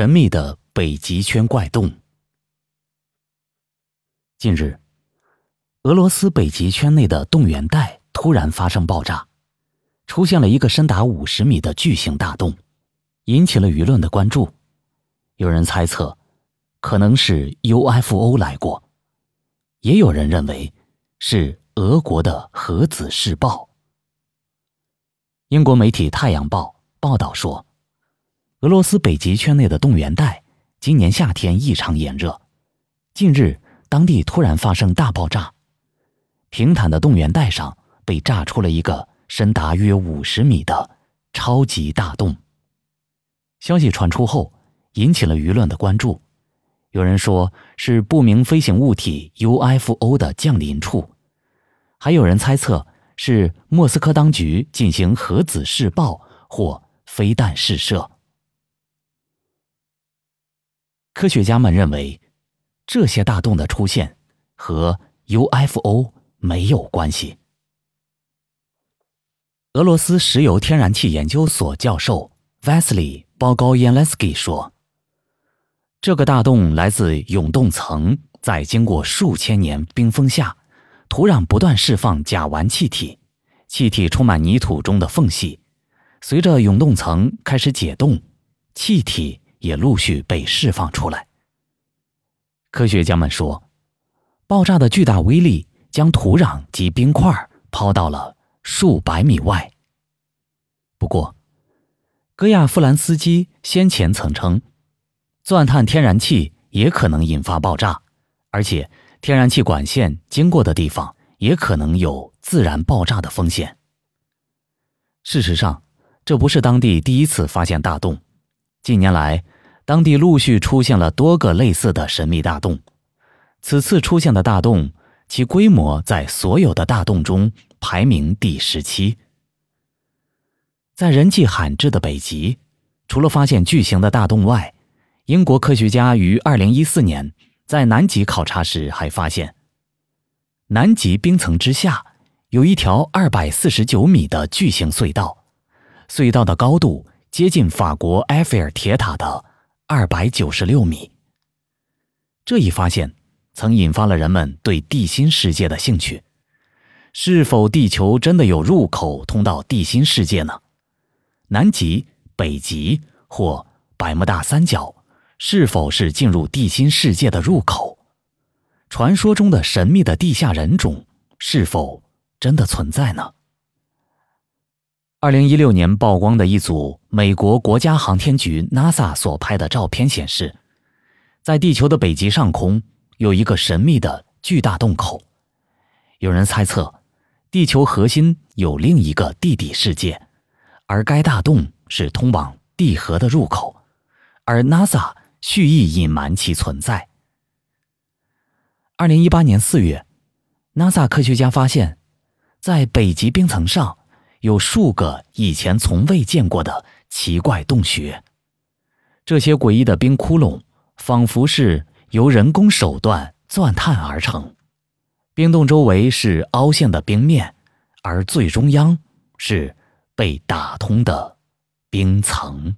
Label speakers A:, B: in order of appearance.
A: 神秘的北极圈怪洞。近日，俄罗斯北极圈内的动员带突然发生爆炸，出现了一个深达五十米的巨型大洞，引起了舆论的关注。有人猜测，可能是 UFO 来过，也有人认为是俄国的核子试爆。英国媒体《太阳报》报道说。俄罗斯北极圈内的动员带今年夏天异常炎热，近日当地突然发生大爆炸，平坦的动员带上被炸出了一个深达约五十米的超级大洞。消息传出后，引起了舆论的关注，有人说是不明飞行物体 UFO 的降临处，还有人猜测是莫斯科当局进行核子试爆或飞弹试射。科学家们认为，这些大洞的出现和 UFO 没有关系。俄罗斯石油天然气研究所教授 Vasily Bogolensky 说：“这个大洞来自永冻层，在经过数千年冰封下，土壤不断释放甲烷气体，气体充满泥土中的缝隙，随着永冻层开始解冻，气体。”也陆续被释放出来。科学家们说，爆炸的巨大威力将土壤及冰块抛到了数百米外。不过，戈亚夫兰斯基先前曾称，钻探天然气也可能引发爆炸，而且天然气管线经过的地方也可能有自然爆炸的风险。事实上，这不是当地第一次发现大洞。近年来，当地陆续出现了多个类似的神秘大洞。此次出现的大洞，其规模在所有的大洞中排名第十七。在人迹罕至的北极，除了发现巨型的大洞外，英国科学家于二零一四年在南极考察时还发现，南极冰层之下有一条二百四十九米的巨型隧道，隧道的高度。接近法国埃菲尔铁塔的二百九十六米。这一发现曾引发了人们对地心世界的兴趣：是否地球真的有入口通到地心世界呢？南极、北极或百慕大三角是否是进入地心世界的入口？传说中的神秘的地下人种是否真的存在呢？二零一六年曝光的一组美国国家航天局 NASA 所拍的照片显示，在地球的北极上空有一个神秘的巨大洞口。有人猜测，地球核心有另一个地底世界，而该大洞是通往地核的入口，而 NASA 蓄意隐瞒其存在。二零一八年四月，NASA 科学家发现，在北极冰层上。有数个以前从未见过的奇怪洞穴，这些诡异的冰窟窿仿佛是由人工手段钻探而成。冰洞周围是凹陷的冰面，而最中央是被打通的冰层。